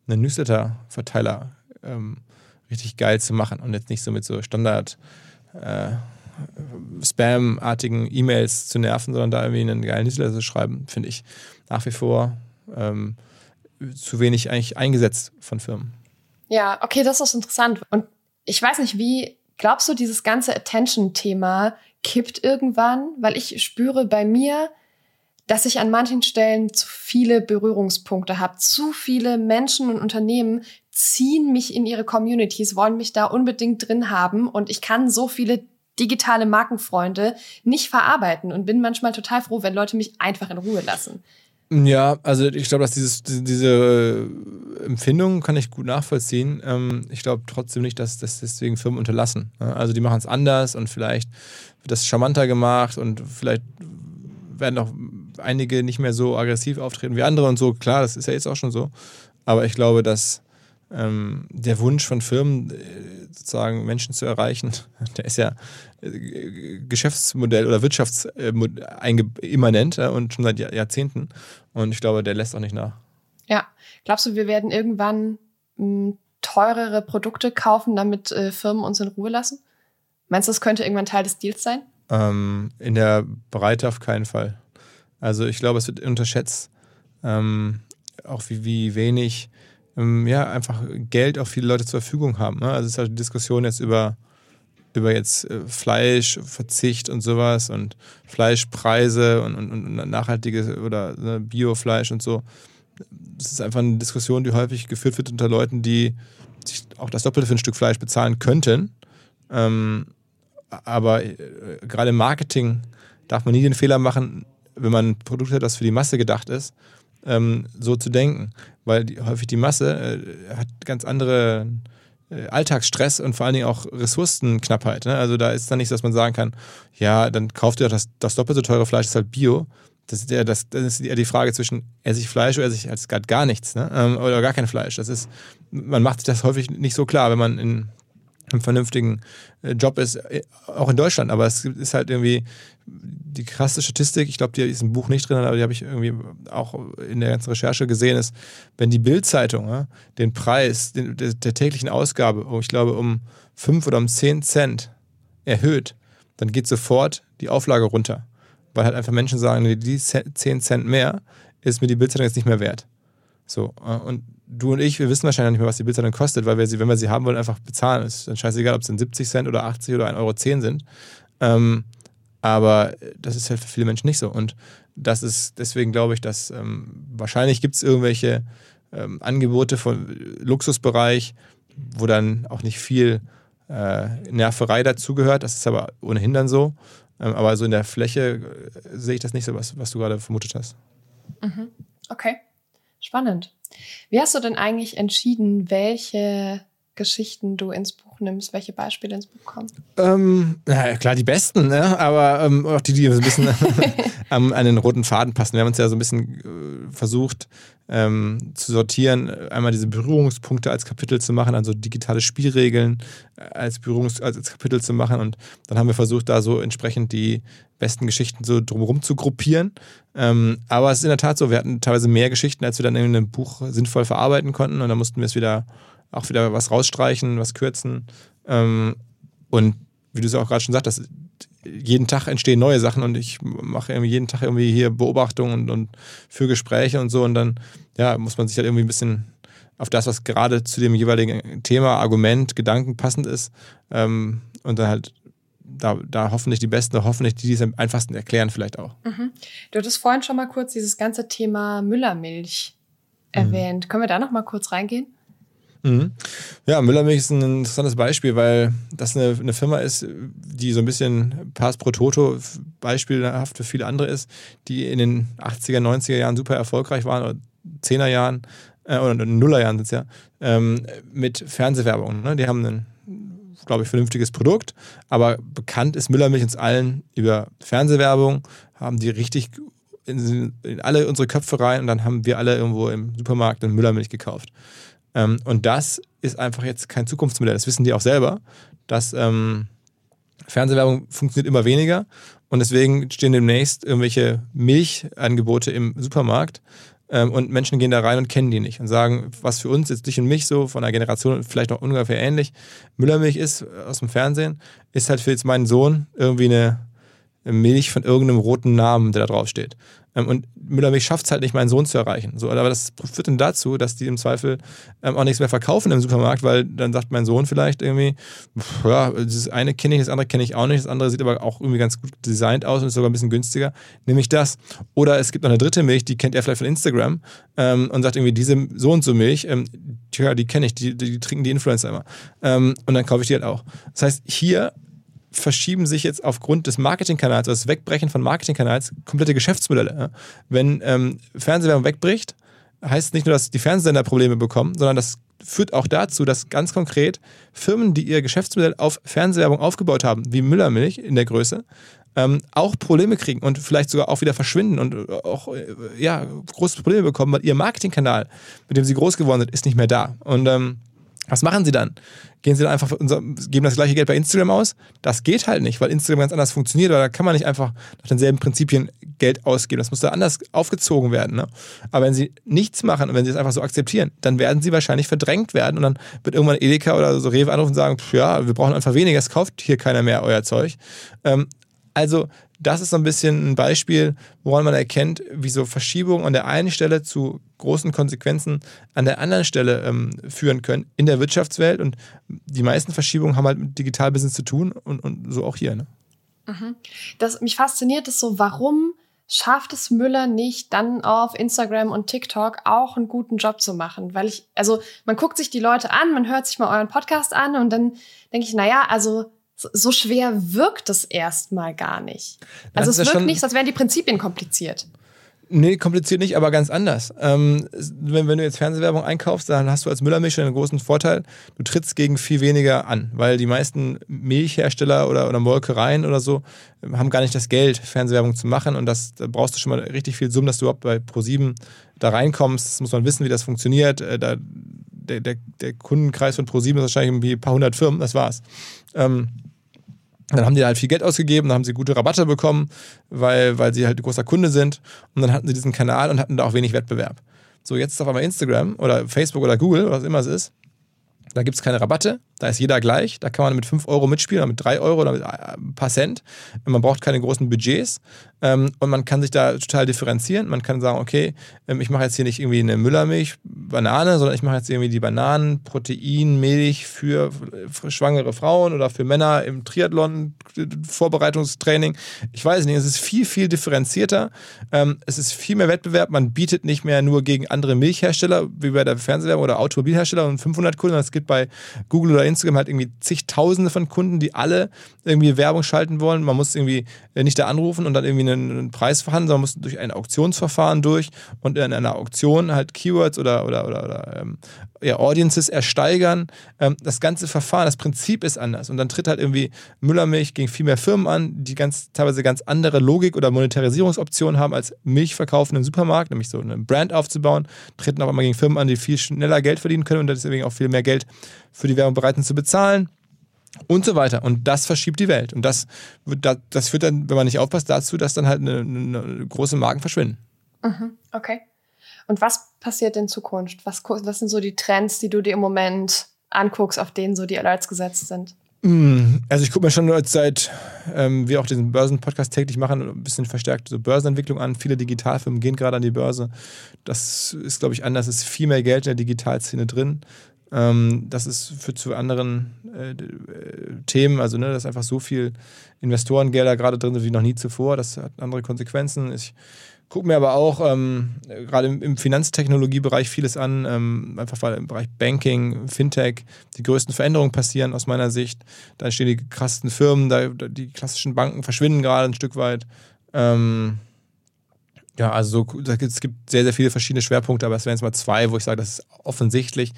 einen Newsletter-Verteiler ähm, richtig geil zu machen und jetzt nicht so mit so Standard äh, Spam-artigen E-Mails zu nerven, sondern da irgendwie einen geilen Newsletter zu schreiben, finde ich nach wie vor ähm, zu wenig eigentlich eingesetzt von Firmen. Ja, okay, das ist interessant. Und ich weiß nicht, wie glaubst du, dieses ganze Attention-Thema kippt irgendwann? Weil ich spüre bei mir, dass ich an manchen Stellen zu viele Berührungspunkte habe. Zu viele Menschen und Unternehmen ziehen mich in ihre Communities, wollen mich da unbedingt drin haben und ich kann so viele digitale Markenfreunde nicht verarbeiten und bin manchmal total froh, wenn Leute mich einfach in Ruhe lassen. Ja, also ich glaube, dass dieses, diese äh, Empfindung kann ich gut nachvollziehen. Ähm, ich glaube trotzdem nicht, dass das deswegen Firmen unterlassen. Also die machen es anders und vielleicht wird das charmanter gemacht und vielleicht werden auch einige nicht mehr so aggressiv auftreten wie andere und so. Klar, das ist ja jetzt auch schon so. Aber ich glaube, dass ähm, der Wunsch von Firmen, äh, sozusagen Menschen zu erreichen, der ist ja Geschäftsmodell oder wirtschaftsimmanent äh, und schon seit Jahrzehnten. Und ich glaube, der lässt auch nicht nach. Ja. Glaubst du, wir werden irgendwann hm, teurere Produkte kaufen, damit äh, Firmen uns in Ruhe lassen? Meinst du, das könnte irgendwann Teil des Deals sein? Ähm, in der Breite auf keinen Fall. Also ich glaube, es wird unterschätzt, ähm, auch wie, wie wenig ähm, ja, einfach Geld auch viele Leute zur Verfügung haben. Ne? Also es ist halt die Diskussion jetzt über, über jetzt äh, Fleisch, Verzicht und sowas und Fleischpreise und, und, und nachhaltiges oder ne, Biofleisch und so. Das ist einfach eine Diskussion, die häufig geführt wird unter Leuten, die sich auch das Doppelte für ein Stück Fleisch bezahlen könnten. Ähm, aber äh, gerade im Marketing darf man nie den Fehler machen, wenn man ein Produkt hat, das für die Masse gedacht ist, ähm, so zu denken. Weil die, häufig die Masse äh, hat ganz andere Alltagsstress und vor allen Dingen auch Ressourcenknappheit. Ne? Also da ist dann nicht dass man sagen kann, ja, dann kauft ihr das, das doppelt so teure Fleisch, ist halt Bio. Das ist, eher, das, das ist eher die Frage zwischen esse ich Fleisch oder esse ich halt gar, gar nichts, ne? Ähm, oder gar kein Fleisch. Das ist, man macht sich das häufig nicht so klar, wenn man in einem vernünftigen äh, Job ist, äh, auch in Deutschland. Aber es ist halt irgendwie die krasse Statistik, ich glaube, die ist im Buch nicht drin, aber die habe ich irgendwie auch in der ganzen Recherche gesehen, ist, wenn die Bildzeitung ja, den Preis den, der, der, täglichen Ausgabe, ich glaube, um 5 oder um 10 Cent erhöht, dann geht sofort die Auflage runter. Weil halt einfach Menschen sagen, die 10 Cent mehr ist mir die Bildzeitung jetzt nicht mehr wert. So, äh, und du und ich, wir wissen wahrscheinlich nicht mehr, was die Bildzeitung kostet, weil wir sie, wenn wir sie haben wollen, einfach bezahlen. Es ist dann scheißegal, ob es dann 70 Cent oder 80 oder 1,10 Euro sind. Ähm, aber das ist halt für viele Menschen nicht so. Und das ist, deswegen glaube ich, dass ähm, wahrscheinlich gibt es irgendwelche ähm, Angebote von Luxusbereich, wo dann auch nicht viel äh, Nerverei dazugehört. Das ist aber ohnehin dann so. Ähm, aber so in der Fläche äh, sehe ich das nicht so, was, was du gerade vermutet hast. Mhm. Okay, spannend. Wie hast du denn eigentlich entschieden, welche Geschichten du ins Buch nimmst, welche Beispiele ins Buch kommen? Ähm, ja, klar, die besten, ne? aber ähm, auch die, die so ein bisschen an, an den roten Faden passen. Wir haben uns ja so ein bisschen äh, versucht ähm, zu sortieren, einmal diese Berührungspunkte als Kapitel zu machen, also digitale Spielregeln äh, als, Berührungs als, als Kapitel zu machen und dann haben wir versucht, da so entsprechend die besten Geschichten so drumherum zu gruppieren. Ähm, aber es ist in der Tat so, wir hatten teilweise mehr Geschichten, als wir dann in einem Buch sinnvoll verarbeiten konnten und dann mussten wir es wieder auch wieder was rausstreichen, was kürzen. Ähm, und wie du es auch gerade schon sagst, jeden Tag entstehen neue Sachen und ich mache jeden Tag irgendwie hier Beobachtungen und, und für Gespräche und so und dann ja, muss man sich halt irgendwie ein bisschen auf das, was gerade zu dem jeweiligen Thema, Argument, Gedanken passend ist ähm, und dann halt da, da hoffentlich die Besten, hoffentlich die, die es am einfachsten erklären vielleicht auch. Mhm. Du hattest vorhin schon mal kurz dieses ganze Thema Müllermilch erwähnt. Mhm. Können wir da noch mal kurz reingehen? Mhm. Ja, Müllermilch ist ein interessantes Beispiel, weil das eine, eine, Firma ist, die so ein bisschen Pass pro Toto beispielhaft für viele andere ist, die in den 80er, 90er Jahren super erfolgreich waren, oder 10er Jahren, äh, oder Nuller Jahren sind es ja, ähm, mit Fernsehwerbung. Ne? Die haben ein, glaube ich, vernünftiges Produkt, aber bekannt ist Müllermilch uns allen über Fernsehwerbung, haben die richtig in, in alle unsere Köpfe rein und dann haben wir alle irgendwo im Supermarkt eine Müllermilch gekauft. Ähm, und das ist einfach jetzt kein Zukunftsmodell. Das wissen die auch selber, dass ähm, Fernsehwerbung funktioniert immer weniger und deswegen stehen demnächst irgendwelche Milchangebote im Supermarkt ähm, und Menschen gehen da rein und kennen die nicht und sagen, was für uns jetzt dich und mich so von einer Generation vielleicht auch ungefähr ähnlich Müllermilch ist aus dem Fernsehen, ist halt für jetzt meinen Sohn irgendwie eine Milch von irgendeinem roten Namen, der da drauf steht. Ähm, und Müllermilch schafft es halt nicht, meinen Sohn zu erreichen. So, aber das führt dann dazu, dass die im Zweifel ähm, auch nichts mehr verkaufen im Supermarkt, weil dann sagt mein Sohn vielleicht irgendwie, ja, das eine kenne ich, das andere kenne ich auch nicht, das andere sieht aber auch irgendwie ganz gut designt aus und ist sogar ein bisschen günstiger, nehme ich das. Oder es gibt noch eine dritte Milch, die kennt er vielleicht von Instagram ähm, und sagt irgendwie, diese so und so Milch, ähm, tja, die kenne ich, die, die, die, trinken die Influencer immer. Ähm, und dann kaufe ich die halt auch. Das heißt, hier verschieben sich jetzt aufgrund des Marketingkanals, also das Wegbrechen von Marketingkanals, komplette Geschäftsmodelle. Wenn ähm, Fernsehwerbung wegbricht, heißt es nicht nur, dass die Fernsehsender Probleme bekommen, sondern das führt auch dazu, dass ganz konkret Firmen, die ihr Geschäftsmodell auf Fernsehwerbung aufgebaut haben, wie Müllermilch in der Größe, ähm, auch Probleme kriegen und vielleicht sogar auch wieder verschwinden und äh, auch äh, ja, große Probleme bekommen, weil ihr Marketingkanal, mit dem sie groß geworden sind, ist nicht mehr da. Und ähm, was machen sie dann? Gehen sie dann einfach, unser, geben das gleiche Geld bei Instagram aus? Das geht halt nicht, weil Instagram ganz anders funktioniert, weil da kann man nicht einfach nach denselben Prinzipien Geld ausgeben. Das muss da anders aufgezogen werden. Ne? Aber wenn sie nichts machen und wenn sie es einfach so akzeptieren, dann werden sie wahrscheinlich verdrängt werden und dann wird irgendwann Edeka oder so Rewe anrufen und sagen, ja, wir brauchen einfach weniger, es kauft hier keiner mehr euer Zeug. Ähm, also das ist so ein bisschen ein Beispiel, woran man erkennt, wie so Verschiebungen an der einen Stelle zu großen Konsequenzen an der anderen Stelle ähm, führen können in der Wirtschaftswelt. Und die meisten Verschiebungen haben halt mit Digitalbusiness zu tun und, und so auch hier. Ne? Mhm. Das, mich fasziniert es so, warum schafft es Müller nicht, dann auf Instagram und TikTok auch einen guten Job zu machen? Weil ich, also man guckt sich die Leute an, man hört sich mal euren Podcast an und dann denke ich, naja, also so schwer wirkt es erstmal gar nicht. Also es wirkt nicht, als wären die Prinzipien kompliziert. Nee, kompliziert nicht, aber ganz anders. Ähm, wenn, wenn, du jetzt Fernsehwerbung einkaufst, dann hast du als Müllermischer einen großen Vorteil. Du trittst gegen viel weniger an, weil die meisten Milchhersteller oder, oder Molkereien oder so ähm, haben gar nicht das Geld, Fernsehwerbung zu machen. Und das, da brauchst du schon mal richtig viel Summen, dass du überhaupt bei Pro7 da reinkommst. Das muss man wissen, wie das funktioniert. Äh, da, der, der, der, Kundenkreis von Pro7 ist wahrscheinlich irgendwie ein paar hundert Firmen, das war's. Ähm, dann haben die halt viel Geld ausgegeben, dann haben sie gute Rabatte bekommen, weil, weil sie halt ein großer Kunde sind. Und dann hatten sie diesen Kanal und hatten da auch wenig Wettbewerb. So, jetzt ist auf einmal Instagram oder Facebook oder Google, was immer es ist. Da gibt es keine Rabatte, da ist jeder gleich. Da kann man mit 5 Euro mitspielen oder mit 3 Euro oder mit ein paar Cent. Man braucht keine großen Budgets. Ähm, und man kann sich da total differenzieren. Man kann sagen, okay, ähm, ich mache jetzt hier nicht irgendwie eine Müllermilch, Banane, sondern ich mache jetzt irgendwie die Bananen, Protein, Milch für, für schwangere Frauen oder für Männer im Triathlon, Vorbereitungstraining. Ich weiß nicht, es ist viel, viel differenzierter. Ähm, es ist viel mehr Wettbewerb. Man bietet nicht mehr nur gegen andere Milchhersteller, wie bei der Fernsehwerbung oder Automobilhersteller und 500 Kunden. Es gibt bei Google oder Instagram halt irgendwie zigtausende von Kunden, die alle irgendwie Werbung schalten wollen. Man muss irgendwie äh, nicht da anrufen und dann irgendwie einen, Preis verhandeln, sondern muss durch ein Auktionsverfahren durch und in einer Auktion halt Keywords oder, oder, oder, oder ähm, ja, Audiences ersteigern. Ähm, das ganze Verfahren, das Prinzip ist anders. Und dann tritt halt irgendwie Müllermilch gegen viel mehr Firmen an, die ganz, teilweise ganz andere Logik oder Monetarisierungsoptionen haben als Milch verkaufen im Supermarkt, nämlich so eine Brand aufzubauen, treten auch einmal gegen Firmen an, die viel schneller Geld verdienen können und deswegen auch viel mehr Geld für die Werbung bereit sind zu bezahlen und so weiter. Und das verschiebt die Welt. Und das, das führt dann, wenn man nicht aufpasst, dazu, dass dann halt eine, eine große Marken verschwinden. Mhm, okay. Und was passiert in Zukunft? Was, was sind so die Trends, die du dir im Moment anguckst, auf denen so die Alerts gesetzt sind? Mm, also ich gucke mir schon seit ähm, wir auch diesen Börsenpodcast täglich machen, ein bisschen verstärkt so Börsenentwicklung an. Viele Digitalfirmen gehen gerade an die Börse. Das ist, glaube ich, anders. Es ist viel mehr Geld in der Digitalszene drin. Ähm, das ist für zu anderen äh, Themen, also ne, dass einfach so viel Investorengelder gerade drin sind wie noch nie zuvor. Das hat andere Konsequenzen. Ich gucke mir aber auch ähm, gerade im, Finanztechnologiebereich vieles an, ähm, einfach weil im Bereich Banking, Fintech die größten Veränderungen passieren aus meiner Sicht. Da entstehen die krassesten Firmen, da, die klassischen Banken verschwinden gerade ein Stück weit. Ähm, ja, also so, es gibt sehr, sehr viele verschiedene Schwerpunkte, aber es wären jetzt mal zwei, wo ich sage, das ist offensichtlich.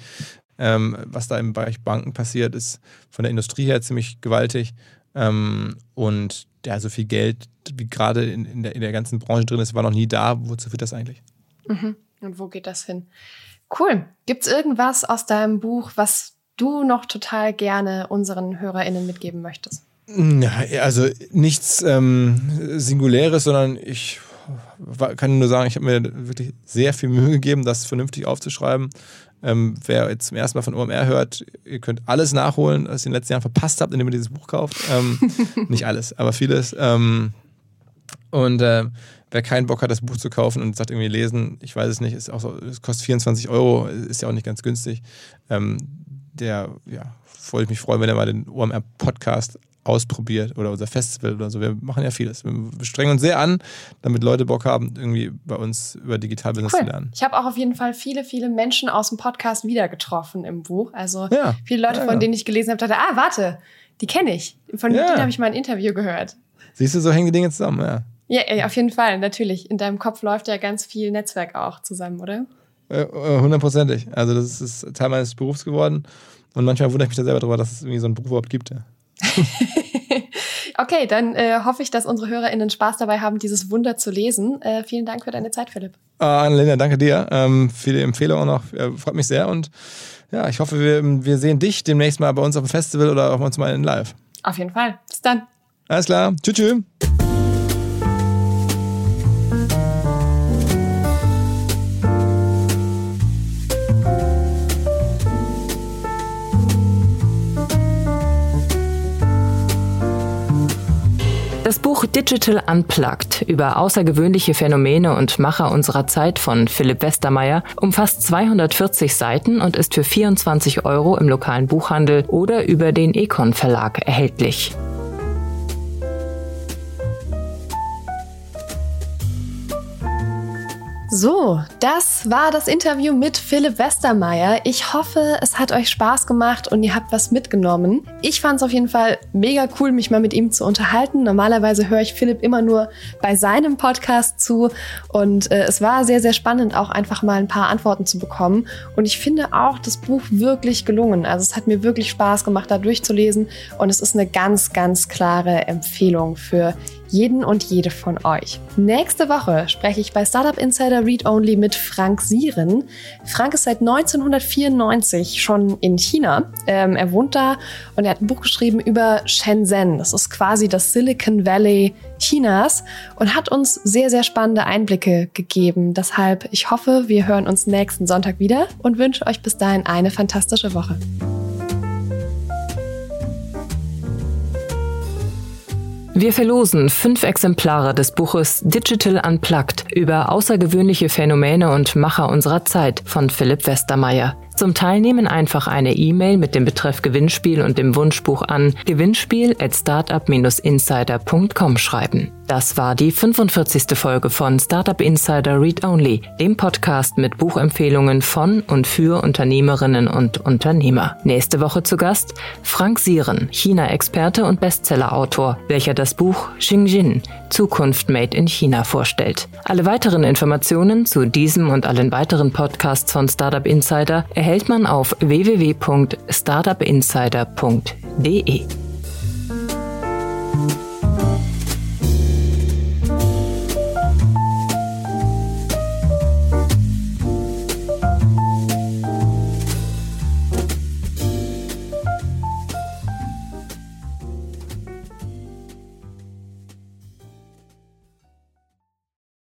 Ähm, was da im Bereich Banken passiert, ist von der Industrie her ziemlich gewaltig. Ähm, und ja, so viel Geld, wie gerade in, in, der, in der ganzen Branche drin ist, war noch nie da. Wozu führt das eigentlich? Mhm. Und wo geht das hin? Cool. Gibt es irgendwas aus deinem Buch, was du noch total gerne unseren HörerInnen mitgeben möchtest? Ja, also nichts ähm, Singuläres, sondern ich kann nur sagen, ich habe mir wirklich sehr viel Mühe gegeben, das vernünftig aufzuschreiben. Ähm, wer jetzt zum ersten Mal von OMR hört, ihr könnt alles nachholen, was ihr in den letzten Jahren verpasst habt, indem ihr dieses Buch kauft. Ähm, nicht alles, aber vieles. Ähm, und äh, wer keinen Bock hat, das Buch zu kaufen und sagt irgendwie lesen, ich weiß es nicht, ist auch so, es kostet 24 Euro, ist ja auch nicht ganz günstig. Ähm, der, ja, wollte mich freuen, wenn er mal den OMR-Podcast ausprobiert oder unser Festival oder so. Wir machen ja vieles. Wir strengen uns sehr an, damit Leute Bock haben, irgendwie bei uns über Digitalbusiness cool. zu lernen. Ich habe auch auf jeden Fall viele, viele Menschen aus dem Podcast wieder getroffen im Buch. Also ja. viele Leute, ja, von denen ich gelesen habe, dachte, ah, warte, die kenne ich. Von ja. denen habe ich mal ein Interview gehört. Siehst du, so hängen die Dinge zusammen, ja. Ja, auf jeden Fall, natürlich. In deinem Kopf läuft ja ganz viel Netzwerk auch zusammen, oder? Äh, äh, hundertprozentig. Also das ist Teil meines Berufs geworden. Und manchmal wundere ich mich da selber darüber, dass es irgendwie so einen Beruf überhaupt gibt. Okay, dann äh, hoffe ich, dass unsere HörerInnen Spaß dabei haben, dieses Wunder zu lesen. Äh, vielen Dank für deine Zeit, Philipp. Uh, Annalena, danke dir ähm, für die Empfehlung auch noch. Äh, freut mich sehr und ja, ich hoffe, wir, wir sehen dich demnächst mal bei uns auf dem Festival oder auch uns mal in live. Auf jeden Fall. Bis dann. Alles klar. Tschüss. tschüss. Das Buch Digital Unplugged über außergewöhnliche Phänomene und Macher unserer Zeit von Philipp Westermeier umfasst 240 Seiten und ist für 24 Euro im lokalen Buchhandel oder über den Econ Verlag erhältlich. So, das war das Interview mit Philipp Westermeier. Ich hoffe, es hat euch Spaß gemacht und ihr habt was mitgenommen. Ich fand es auf jeden Fall mega cool, mich mal mit ihm zu unterhalten. Normalerweise höre ich Philipp immer nur bei seinem Podcast zu und äh, es war sehr, sehr spannend, auch einfach mal ein paar Antworten zu bekommen. Und ich finde auch das Buch wirklich gelungen. Also es hat mir wirklich Spaß gemacht, da durchzulesen und es ist eine ganz, ganz klare Empfehlung für jeden und jede von euch. Nächste Woche spreche ich bei Startup Insider Read Only mit Frank Sieren. Frank ist seit 1994 schon in China. Ähm, er wohnt da und er hat ein Buch geschrieben über Shenzhen. Das ist quasi das Silicon Valley Chinas und hat uns sehr, sehr spannende Einblicke gegeben. Deshalb, ich hoffe, wir hören uns nächsten Sonntag wieder und wünsche euch bis dahin eine fantastische Woche. Wir verlosen fünf Exemplare des Buches Digital Unplugged über außergewöhnliche Phänomene und Macher unserer Zeit von Philipp Westermeier. Zum Teilnehmen einfach eine E-Mail mit dem Betreff Gewinnspiel und dem Wunschbuch an gewinnspiel at startup-insider.com schreiben. Das war die 45. Folge von Startup Insider Read Only, dem Podcast mit Buchempfehlungen von und für Unternehmerinnen und Unternehmer. Nächste Woche zu Gast Frank Sieren, China-Experte und Bestsellerautor, welcher das Buch Xingjin, Zukunft Made in China vorstellt. Alle weiteren Informationen zu diesem und allen weiteren Podcasts von Startup Insider erhält man auf www.startupinsider.de.